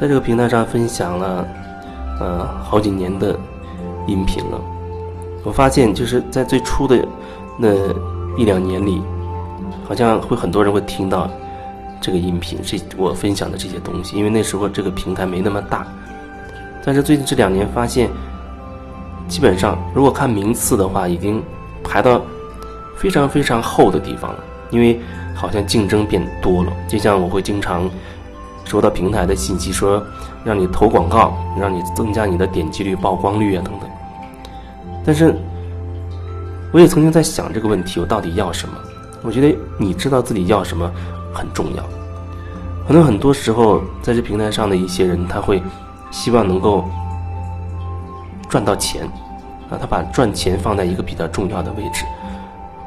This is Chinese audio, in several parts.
在这个平台上分享了呃好几年的音频了。我发现就是在最初的那一两年里，好像会很多人会听到这个音频，这我分享的这些东西，因为那时候这个平台没那么大。但是最近这两年发现，基本上如果看名次的话，已经排到非常非常后的地方了，因为好像竞争变多了。就像我会经常收到平台的信息，说让你投广告，让你增加你的点击率、曝光率啊等等。但是，我也曾经在想这个问题：我到底要什么？我觉得你知道自己要什么很重要。可能很多时候，在这平台上的一些人，他会希望能够赚到钱，啊，他把赚钱放在一个比较重要的位置，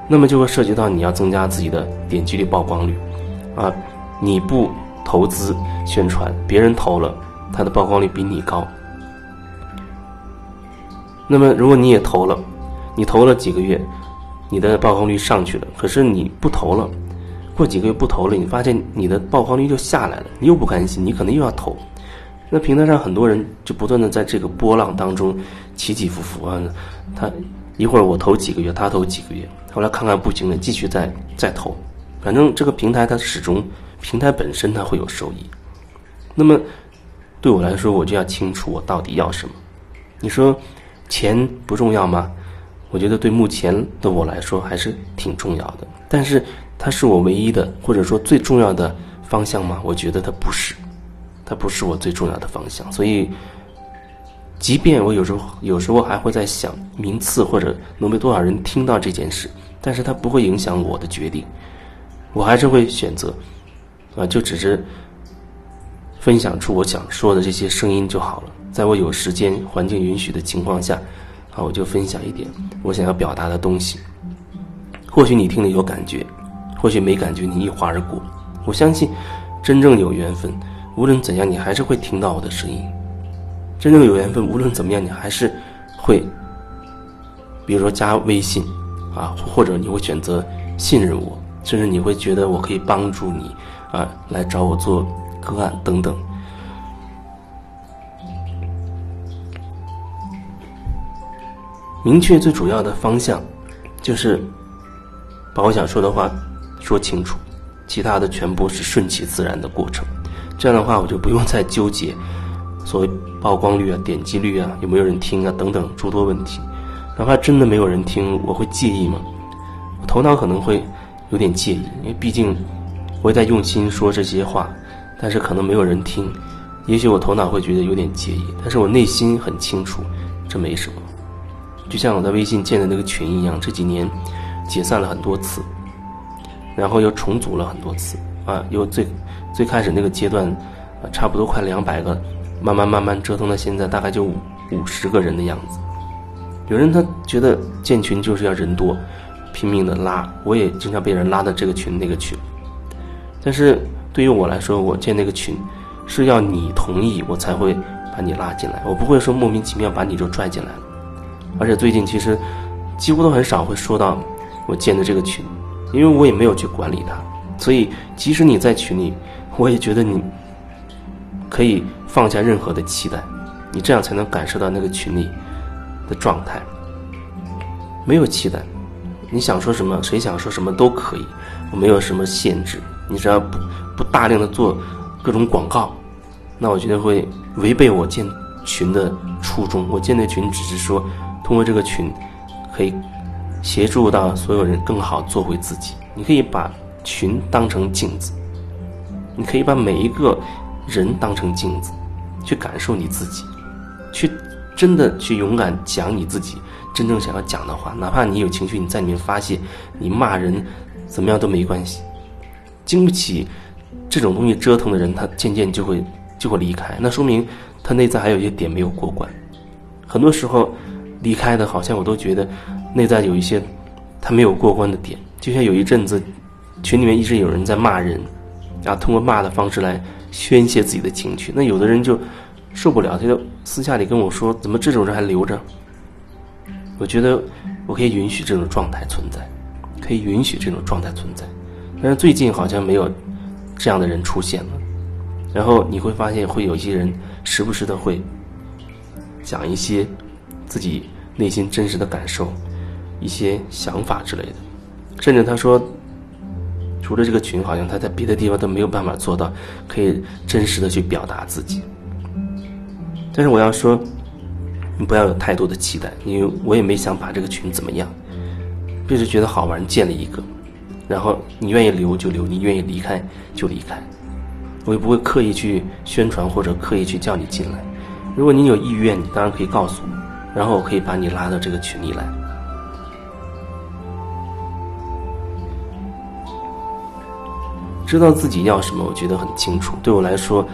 那么就会涉及到你要增加自己的点击率、曝光率，啊，你不投资宣传，别人投了，他的曝光率比你高。那么，如果你也投了，你投了几个月，你的曝光率上去了。可是你不投了，过几个月不投了，你发现你的曝光率就下来了，你又不甘心，你可能又要投。那平台上很多人就不断的在这个波浪当中起起伏伏啊。他一会儿我投几个月，他投几个月，后来看看不行了，继续再再投。反正这个平台它始终平台本身它会有收益。那么对我来说，我就要清楚我到底要什么。你说。钱不重要吗？我觉得对目前的我来说还是挺重要的。但是它是我唯一的或者说最重要的方向吗？我觉得它不是，它不是我最重要的方向。所以，即便我有时候有时候还会在想名次或者能被多少人听到这件事，但是它不会影响我的决定。我还是会选择啊，就只是分享出我想说的这些声音就好了。在我有时间、环境允许的情况下，啊，我就分享一点我想要表达的东西。或许你听了有感觉，或许没感觉，你一划而过。我相信，真正有缘分，无论怎样，你还是会听到我的声音。真正有缘分，无论怎么样，你还是会，比如说加微信，啊，或者你会选择信任我，甚至你会觉得我可以帮助你，啊，来找我做个案等等。明确最主要的方向，就是把我想说的话说清楚，其他的全部是顺其自然的过程。这样的话，我就不用再纠结所谓曝光率啊、点击率啊、有没有人听啊等等诸多问题。哪怕真的没有人听，我会介意吗？头脑可能会有点介意，因为毕竟我也在用心说这些话，但是可能没有人听，也许我头脑会觉得有点介意，但是我内心很清楚，这没什么。就像我在微信建的那个群一样，这几年解散了很多次，然后又重组了很多次啊，又最最开始那个阶段啊，差不多快两百个，慢慢慢慢折腾到现在，大概就五五十个人的样子。有人他觉得建群就是要人多，拼命的拉，我也经常被人拉到这个群那个群。但是对于我来说，我建那个群是要你同意我才会把你拉进来，我不会说莫名其妙把你就拽进来了。而且最近其实几乎都很少会说到我建的这个群，因为我也没有去管理它，所以即使你在群里，我也觉得你可以放下任何的期待，你这样才能感受到那个群里的状态。没有期待，你想说什么，谁想说什么都可以，我没有什么限制。你只要不不大量的做各种广告，那我觉得会违背我建群的初衷。我建的群只是说。通过这个群，可以协助到所有人更好做回自己。你可以把群当成镜子，你可以把每一个人当成镜子，去感受你自己，去真的去勇敢讲你自己真正想要讲的话。哪怕你有情绪，你在里面发泄，你骂人怎么样都没关系。经不起这种东西折腾的人，他渐渐就会就会离开。那说明他内在还有一些点没有过关。很多时候。离开的，好像我都觉得内在有一些他没有过关的点，就像有一阵子群里面一直有人在骂人，啊通过骂的方式来宣泄自己的情绪。那有的人就受不了，他就私下里跟我说：“怎么这种人还留着？”我觉得我可以允许这种状态存在，可以允许这种状态存在。但是最近好像没有这样的人出现了，然后你会发现会有一些人时不时的会讲一些自己内心真实的感受、一些想法之类的，甚至他说，除了这个群，好像他在别的地方都没有办法做到可以真实的去表达自己。但是我要说，你不要有太多的期待，因为我也没想把这个群怎么样，就是觉得好玩，建了一个，然后你愿意留就留，你愿意离开就离开，我也不会刻意去宣传或者刻意去叫你进来。如果你有意愿，你当然可以告诉我，然后我可以把你拉到这个群里来。知道自己要什么，我觉得很清楚。对我来说。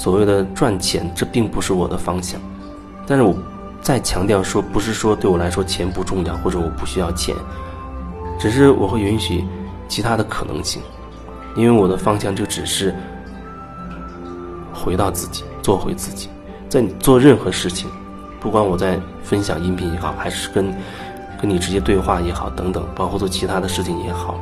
所谓的赚钱，这并不是我的方向，但是我再强调说，不是说对我来说钱不重要，或者我不需要钱，只是我会允许其他的可能性，因为我的方向就只是回到自己，做回自己，在你做任何事情，不管我在分享音频也好，还是跟跟你直接对话也好，等等，包括做其他的事情也好。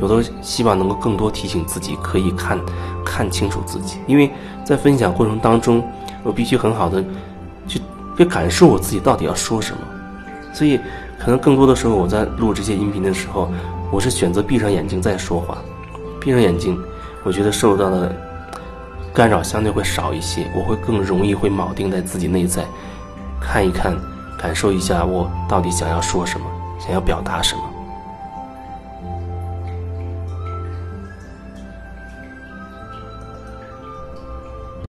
我都希望能够更多提醒自己，可以看看清楚自己，因为在分享过程当中，我必须很好的去去感受我自己到底要说什么。所以，可能更多的时候我在录这些音频的时候，我是选择闭上眼睛再说话。闭上眼睛，我觉得受到的干扰相对会少一些，我会更容易会铆定在自己内在，看一看，感受一下我到底想要说什么，想要表达什么。